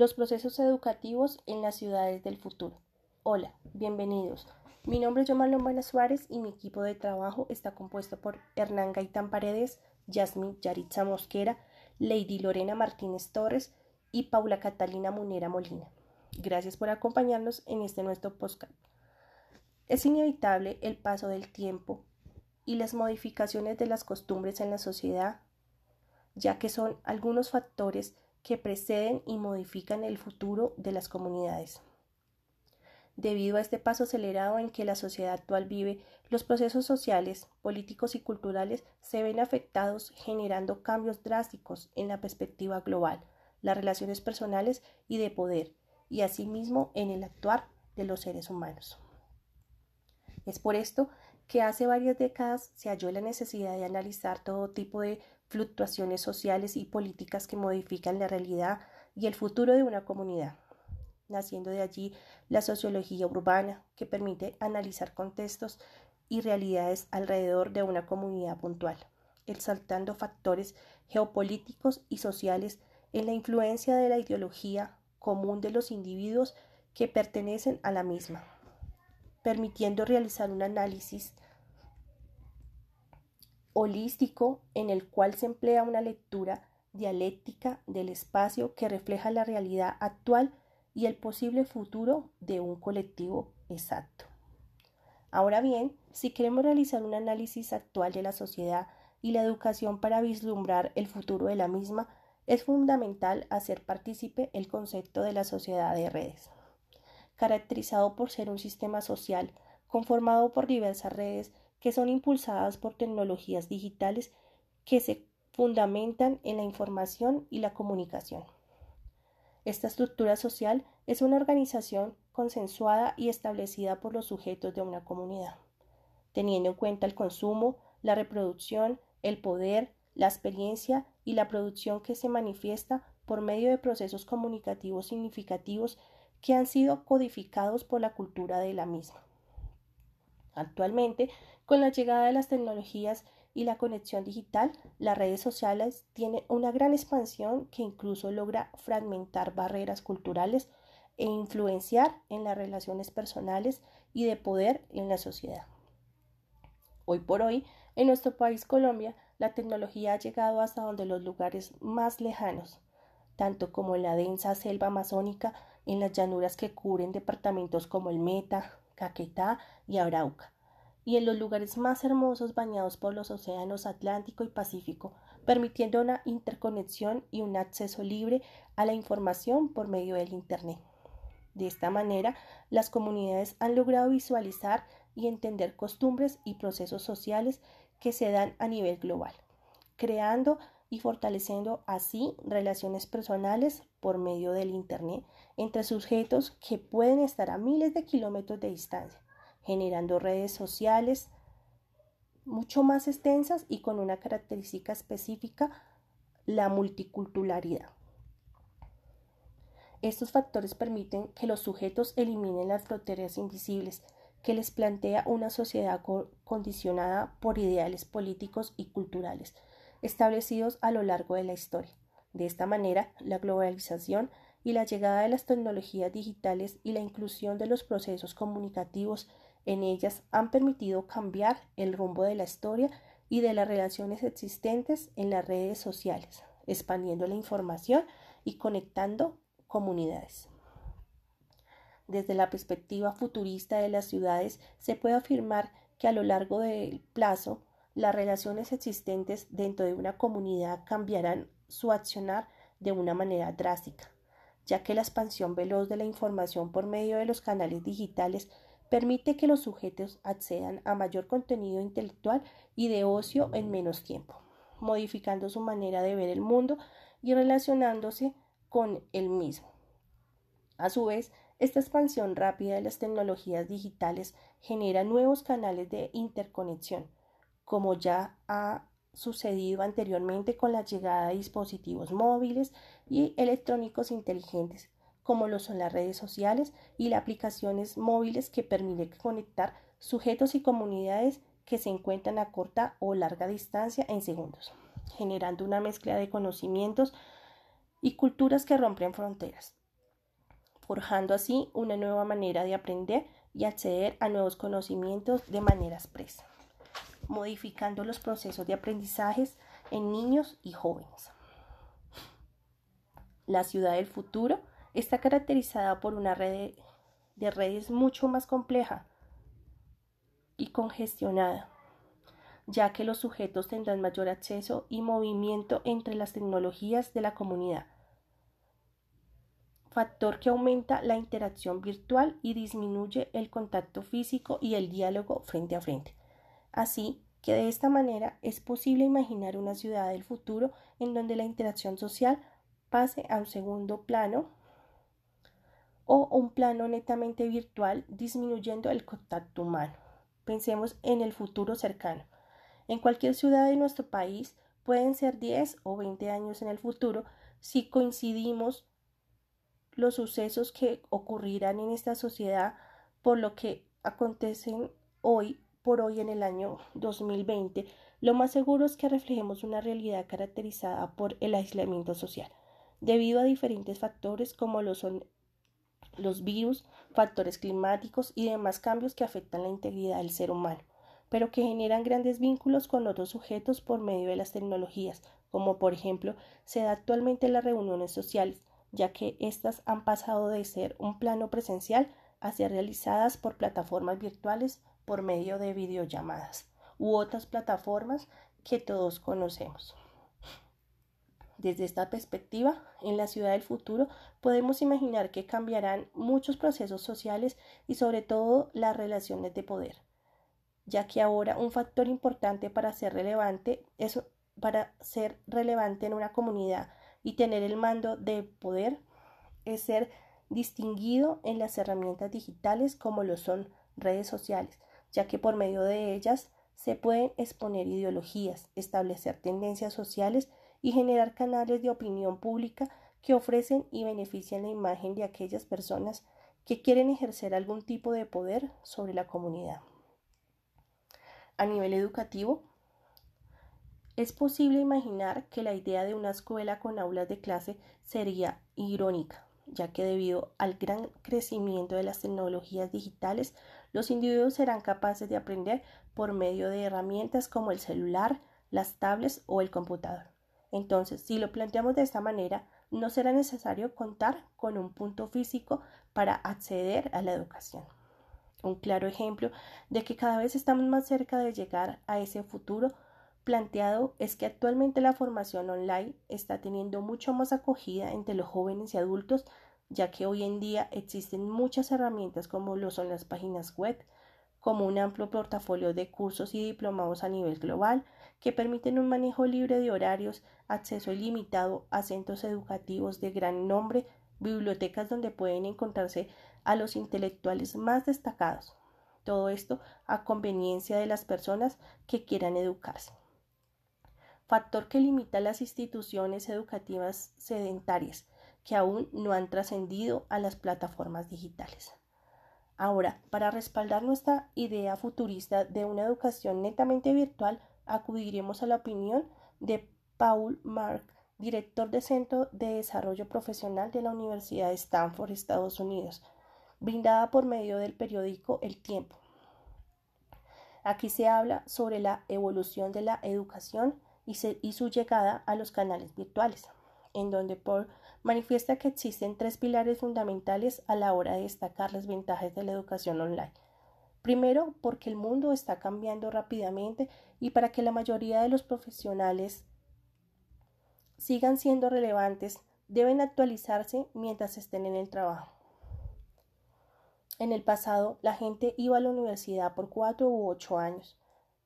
los procesos educativos en las ciudades del futuro. Hola, bienvenidos. Mi nombre es Yomar Lombana Suárez y mi equipo de trabajo está compuesto por Hernán Gaitán Paredes, Yasmin Yaritza Mosquera, Lady Lorena Martínez Torres y Paula Catalina Munera Molina. Gracias por acompañarnos en este nuestro podcast. Es inevitable el paso del tiempo y las modificaciones de las costumbres en la sociedad, ya que son algunos factores que preceden y modifican el futuro de las comunidades. Debido a este paso acelerado en que la sociedad actual vive, los procesos sociales, políticos y culturales se ven afectados generando cambios drásticos en la perspectiva global, las relaciones personales y de poder, y asimismo en el actuar de los seres humanos. Es por esto que hace varias décadas se halló la necesidad de analizar todo tipo de fluctuaciones sociales y políticas que modifican la realidad y el futuro de una comunidad. Naciendo de allí la sociología urbana, que permite analizar contextos y realidades alrededor de una comunidad puntual, exaltando factores geopolíticos y sociales en la influencia de la ideología común de los individuos que pertenecen a la misma, permitiendo realizar un análisis holístico en el cual se emplea una lectura dialéctica del espacio que refleja la realidad actual y el posible futuro de un colectivo exacto. Ahora bien, si queremos realizar un análisis actual de la sociedad y la educación para vislumbrar el futuro de la misma, es fundamental hacer partícipe el concepto de la sociedad de redes, caracterizado por ser un sistema social conformado por diversas redes que son impulsadas por tecnologías digitales que se fundamentan en la información y la comunicación. Esta estructura social es una organización consensuada y establecida por los sujetos de una comunidad, teniendo en cuenta el consumo, la reproducción, el poder, la experiencia y la producción que se manifiesta por medio de procesos comunicativos significativos que han sido codificados por la cultura de la misma. Actualmente, con la llegada de las tecnologías y la conexión digital, las redes sociales tienen una gran expansión que incluso logra fragmentar barreras culturales e influenciar en las relaciones personales y de poder en la sociedad. Hoy por hoy, en nuestro país Colombia, la tecnología ha llegado hasta donde los lugares más lejanos, tanto como en la densa selva amazónica, en las llanuras que cubren departamentos como el Meta, Caquetá y Arauca, y en los lugares más hermosos bañados por los océanos Atlántico y Pacífico, permitiendo una interconexión y un acceso libre a la información por medio del Internet. De esta manera, las comunidades han logrado visualizar y entender costumbres y procesos sociales que se dan a nivel global, creando y fortaleciendo así relaciones personales por medio del Internet entre sujetos que pueden estar a miles de kilómetros de distancia generando redes sociales mucho más extensas y con una característica específica, la multiculturalidad. Estos factores permiten que los sujetos eliminen las fronteras invisibles que les plantea una sociedad condicionada por ideales políticos y culturales establecidos a lo largo de la historia. De esta manera, la globalización y la llegada de las tecnologías digitales y la inclusión de los procesos comunicativos en ellas han permitido cambiar el rumbo de la historia y de las relaciones existentes en las redes sociales, expandiendo la información y conectando comunidades. Desde la perspectiva futurista de las ciudades, se puede afirmar que a lo largo del plazo, las relaciones existentes dentro de una comunidad cambiarán su accionar de una manera drástica, ya que la expansión veloz de la información por medio de los canales digitales permite que los sujetos accedan a mayor contenido intelectual y de ocio en menos tiempo, modificando su manera de ver el mundo y relacionándose con el mismo. A su vez, esta expansión rápida de las tecnologías digitales genera nuevos canales de interconexión, como ya ha sucedido anteriormente con la llegada de dispositivos móviles y electrónicos inteligentes, como lo son las redes sociales y las aplicaciones móviles que permiten conectar sujetos y comunidades que se encuentran a corta o larga distancia en segundos, generando una mezcla de conocimientos y culturas que rompen fronteras. forjando así una nueva manera de aprender y acceder a nuevos conocimientos de manera expresa, modificando los procesos de aprendizajes en niños y jóvenes. La ciudad del futuro está caracterizada por una red de redes mucho más compleja y congestionada, ya que los sujetos tendrán mayor acceso y movimiento entre las tecnologías de la comunidad, factor que aumenta la interacción virtual y disminuye el contacto físico y el diálogo frente a frente. Así que de esta manera es posible imaginar una ciudad del futuro en donde la interacción social pase a un segundo plano o un plano netamente virtual disminuyendo el contacto humano. Pensemos en el futuro cercano. En cualquier ciudad de nuestro país pueden ser 10 o 20 años en el futuro si coincidimos los sucesos que ocurrirán en esta sociedad por lo que acontecen hoy por hoy en el año 2020, lo más seguro es que reflejemos una realidad caracterizada por el aislamiento social, debido a diferentes factores como son los virus, factores climáticos y demás cambios que afectan la integridad del ser humano, pero que generan grandes vínculos con otros sujetos por medio de las tecnologías, como por ejemplo se da actualmente en las reuniones sociales, ya que éstas han pasado de ser un plano presencial a ser realizadas por plataformas virtuales por medio de videollamadas u otras plataformas que todos conocemos. Desde esta perspectiva, en la ciudad del futuro podemos imaginar que cambiarán muchos procesos sociales y sobre todo las relaciones de poder, ya que ahora un factor importante para ser relevante es para ser relevante en una comunidad y tener el mando de poder es ser distinguido en las herramientas digitales como lo son redes sociales, ya que por medio de ellas se pueden exponer ideologías, establecer tendencias sociales y generar canales de opinión pública que ofrecen y benefician la imagen de aquellas personas que quieren ejercer algún tipo de poder sobre la comunidad. A nivel educativo, es posible imaginar que la idea de una escuela con aulas de clase sería irónica, ya que debido al gran crecimiento de las tecnologías digitales, los individuos serán capaces de aprender por medio de herramientas como el celular, las tablets o el computador. Entonces, si lo planteamos de esta manera, no será necesario contar con un punto físico para acceder a la educación. Un claro ejemplo de que cada vez estamos más cerca de llegar a ese futuro planteado es que actualmente la formación online está teniendo mucho más acogida entre los jóvenes y adultos, ya que hoy en día existen muchas herramientas como lo son las páginas web, como un amplio portafolio de cursos y diplomados a nivel global que permiten un manejo libre de horarios, acceso ilimitado a centros educativos de gran nombre, bibliotecas donde pueden encontrarse a los intelectuales más destacados. Todo esto a conveniencia de las personas que quieran educarse factor que limita las instituciones educativas sedentarias que aún no han trascendido a las plataformas digitales. Ahora, para respaldar nuestra idea futurista de una educación netamente virtual, acudiremos a la opinión de Paul Mark, director de Centro de Desarrollo Profesional de la Universidad de Stanford, Estados Unidos, brindada por medio del periódico El Tiempo. Aquí se habla sobre la evolución de la educación y, su llegada a los canales virtuales, en donde Paul manifiesta que existen tres pilares fundamentales a la hora de destacar las ventajas de la educación online. Primero, porque el mundo está cambiando rápidamente y para que la mayoría de los profesionales sigan siendo relevantes, deben actualizarse mientras estén en el trabajo. En el pasado, la gente iba a la universidad por cuatro u ocho años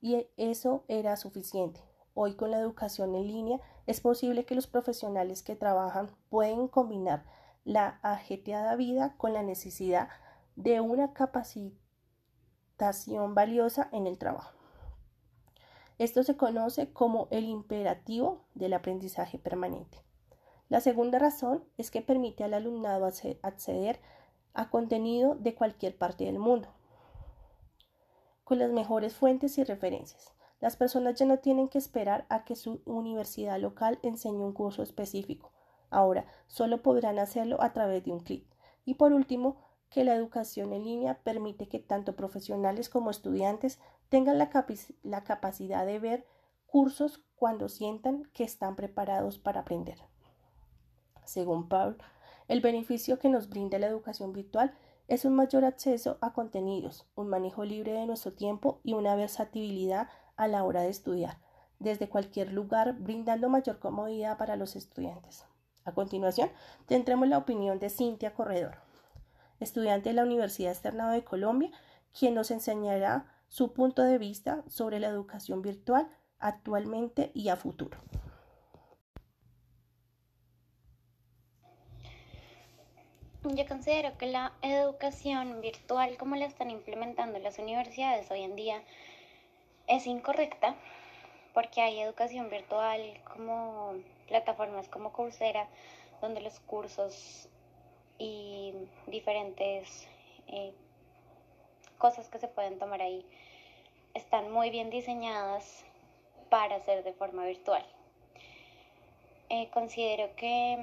y eso era suficiente. Hoy con la educación en línea es posible que los profesionales que trabajan pueden combinar la ajetreada vida con la necesidad de una capacitación valiosa en el trabajo. Esto se conoce como el imperativo del aprendizaje permanente. La segunda razón es que permite al alumnado acceder a contenido de cualquier parte del mundo, con las mejores fuentes y referencias. Las personas ya no tienen que esperar a que su universidad local enseñe un curso específico. Ahora solo podrán hacerlo a través de un clic, Y por último, que la educación en línea permite que tanto profesionales como estudiantes tengan la, la capacidad de ver cursos cuando sientan que están preparados para aprender. Según Paul, el beneficio que nos brinda la educación virtual es un mayor acceso a contenidos, un manejo libre de nuestro tiempo y una versatilidad a la hora de estudiar, desde cualquier lugar, brindando mayor comodidad para los estudiantes. A continuación, tendremos la opinión de Cintia Corredor, estudiante de la Universidad Externado de Colombia, quien nos enseñará su punto de vista sobre la educación virtual actualmente y a futuro. Yo considero que la educación virtual, como la están implementando las universidades hoy en día, es incorrecta porque hay educación virtual como plataformas como Coursera, donde los cursos y diferentes eh, cosas que se pueden tomar ahí están muy bien diseñadas para hacer de forma virtual. Eh, considero que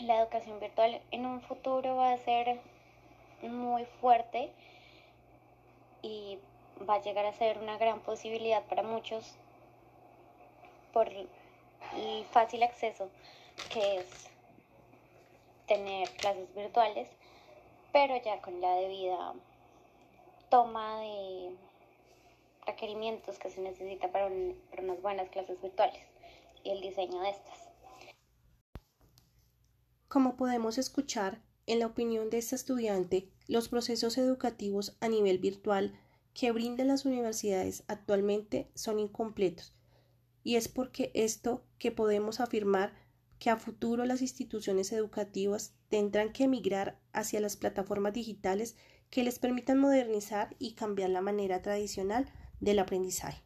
la educación virtual en un futuro va a ser muy fuerte y va a llegar a ser una gran posibilidad para muchos por el fácil acceso que es tener clases virtuales, pero ya con la debida toma de requerimientos que se necesita para, unas buenas clases virtuales y el diseño de estas. Como podemos escuchar, en la opinión de esta estudiante, los procesos educativos a nivel virtual que brindan las universidades actualmente son incompletos, y es porque esto que podemos afirmar que a futuro las instituciones educativas tendrán que emigrar hacia las plataformas digitales que les permitan modernizar y cambiar la manera tradicional del aprendizaje.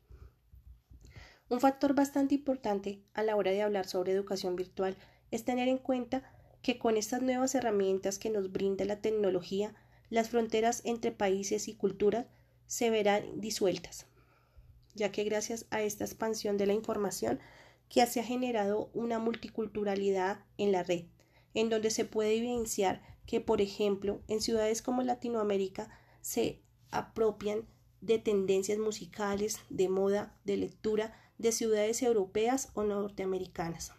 Un factor bastante importante a la hora de hablar sobre educación virtual es tener en cuenta que con estas nuevas herramientas que nos brinda la tecnología, las fronteras entre países y culturas se verán disueltas, ya que gracias a esta expansión de la información que se ha generado una multiculturalidad en la red, en donde se puede evidenciar que, por ejemplo, en ciudades como Latinoamérica se apropian de tendencias musicales, de moda, de lectura de ciudades europeas o norteamericanas.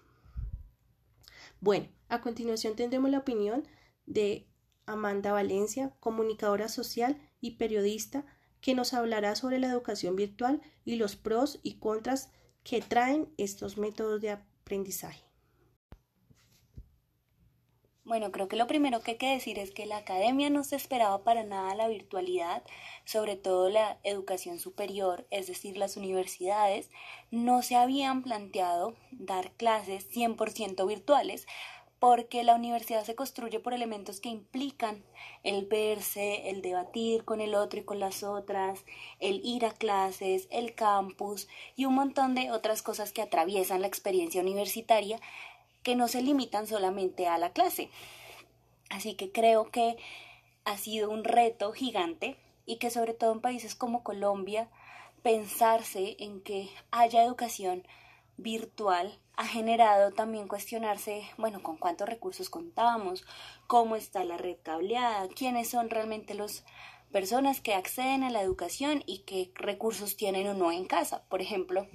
Bueno, a continuación tendremos la opinión de Amanda Valencia, comunicadora social y periodista, que nos hablará sobre la educación virtual y los pros y contras que traen estos métodos de aprendizaje. Bueno, creo que lo primero que hay que decir es que la academia no se esperaba para nada la virtualidad, sobre todo la educación superior, es decir, las universidades, no se habían planteado dar clases 100% virtuales, porque la universidad se construye por elementos que implican el verse, el debatir con el otro y con las otras, el ir a clases, el campus y un montón de otras cosas que atraviesan la experiencia universitaria que no se limitan solamente a la clase. Así que creo que ha sido un reto gigante y que sobre todo en países como Colombia, pensarse en que haya educación virtual ha generado también cuestionarse, bueno, con cuántos recursos contamos, cómo está la red cableada, quiénes son realmente las personas que acceden a la educación y qué recursos tienen o no en casa. Por ejemplo,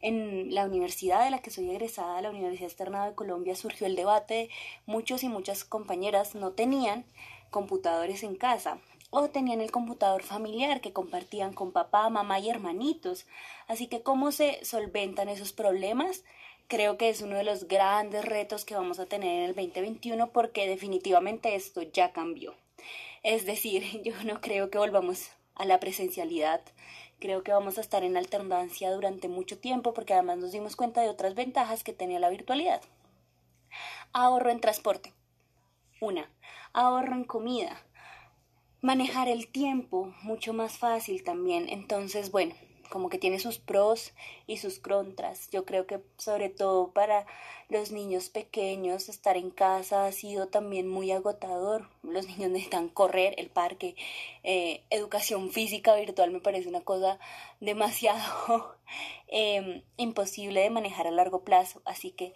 en la universidad de la que soy egresada, la Universidad Externada de Colombia, surgió el debate, muchos y muchas compañeras no tenían computadores en casa o tenían el computador familiar que compartían con papá, mamá y hermanitos. Así que cómo se solventan esos problemas creo que es uno de los grandes retos que vamos a tener en el 2021 porque definitivamente esto ya cambió. Es decir, yo no creo que volvamos a la presencialidad Creo que vamos a estar en alternancia durante mucho tiempo porque además nos dimos cuenta de otras ventajas que tenía la virtualidad. Ahorro en transporte. Una. Ahorro en comida. Manejar el tiempo mucho más fácil también. Entonces, bueno, como que tiene sus pros y sus contras. Yo creo que sobre todo para los niños pequeños estar en casa ha sido también muy agotador. Los niños necesitan correr, el parque, eh, educación física virtual me parece una cosa demasiado em, imposible de manejar a largo plazo. Así que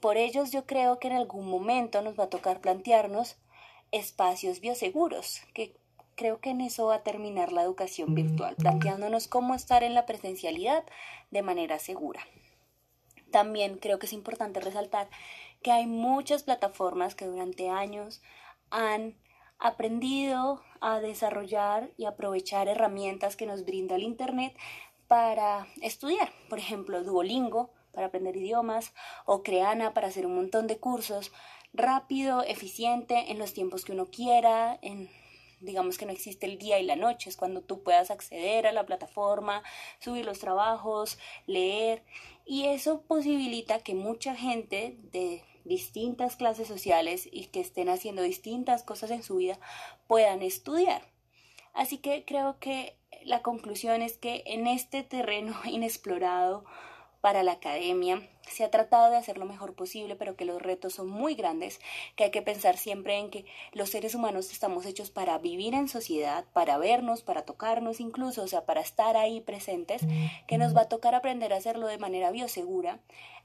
por ellos yo creo que en algún momento nos va a tocar plantearnos espacios bioseguros, creo que en eso va a terminar la educación virtual, planteándonos cómo estar en la presencialidad de manera segura. También creo que es importante resaltar que hay muchas plataformas que durante años han aprendido a desarrollar y aprovechar herramientas que nos brinda el Internet para estudiar. Por ejemplo, Duolingo para aprender idiomas o Creana para hacer un montón de cursos rápido, eficiente, en los tiempos que uno quiera, en digamos que no existe el día y la noche, es cuando tú puedas acceder a la plataforma, subir los trabajos, leer, y eso posibilita que mucha gente de distintas clases sociales y que estén haciendo distintas cosas en su vida puedan estudiar. Así que creo que la conclusión es que en este terreno inexplorado para la academia. Se ha tratado de hacer lo mejor posible, pero que los retos son muy grandes, que hay que pensar siempre en que los seres humanos estamos hechos para vivir en sociedad, para vernos, para tocarnos incluso, o sea, para estar ahí presentes, que nos va a tocar aprender a hacerlo de manera biosegura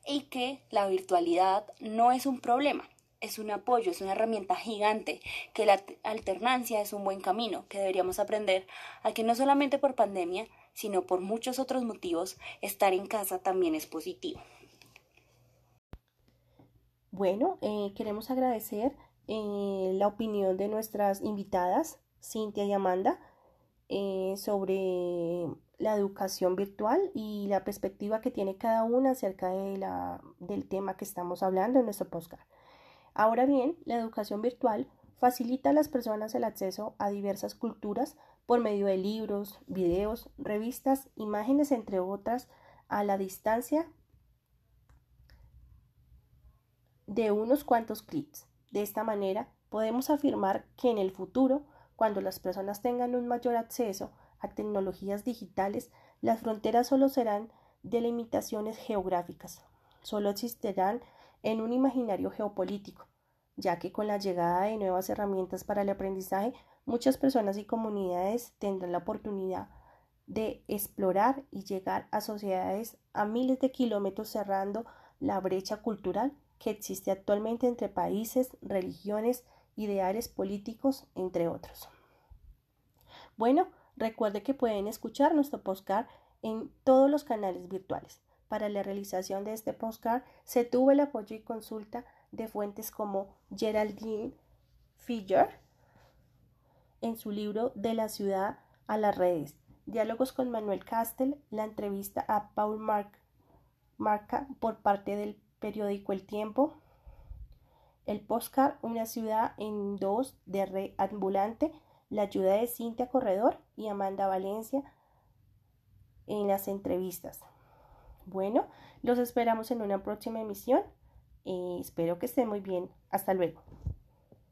y que la virtualidad no es un problema, es un apoyo, es una herramienta gigante, que la alternancia es un buen camino, que deberíamos aprender a que no solamente por pandemia, sino por muchos otros motivos, estar en casa también es positivo. Bueno, eh, queremos agradecer eh, la opinión de nuestras invitadas, Cintia y Amanda, eh, sobre la educación virtual y la perspectiva que tiene cada una acerca de la, del tema que estamos hablando en nuestro podcast. Ahora bien, la educación virtual facilita a las personas el acceso a diversas culturas por medio de libros, videos, revistas, imágenes, entre otras, a la distancia de unos cuantos clics. De esta manera, podemos afirmar que en el futuro, cuando las personas tengan un mayor acceso a tecnologías digitales, las fronteras solo serán delimitaciones geográficas, solo existirán en un imaginario geopolítico, ya que con la llegada de nuevas herramientas para el aprendizaje, muchas personas y comunidades tendrán la oportunidad de explorar y llegar a sociedades a miles de kilómetros cerrando la brecha cultural que existe actualmente entre países, religiones, ideales políticos, entre otros. Bueno, recuerde que pueden escuchar nuestro postcard en todos los canales virtuales. Para la realización de este postcard se tuvo el apoyo y consulta de fuentes como Geraldine Figger en su libro De la ciudad a las redes, diálogos con Manuel Castel, la entrevista a Paul Marca por parte del periódico El Tiempo, el postcard Una ciudad en dos de Red Ambulante, la ayuda de Cintia Corredor y Amanda Valencia en las entrevistas. Bueno, los esperamos en una próxima emisión. Y espero que estén muy bien. Hasta luego.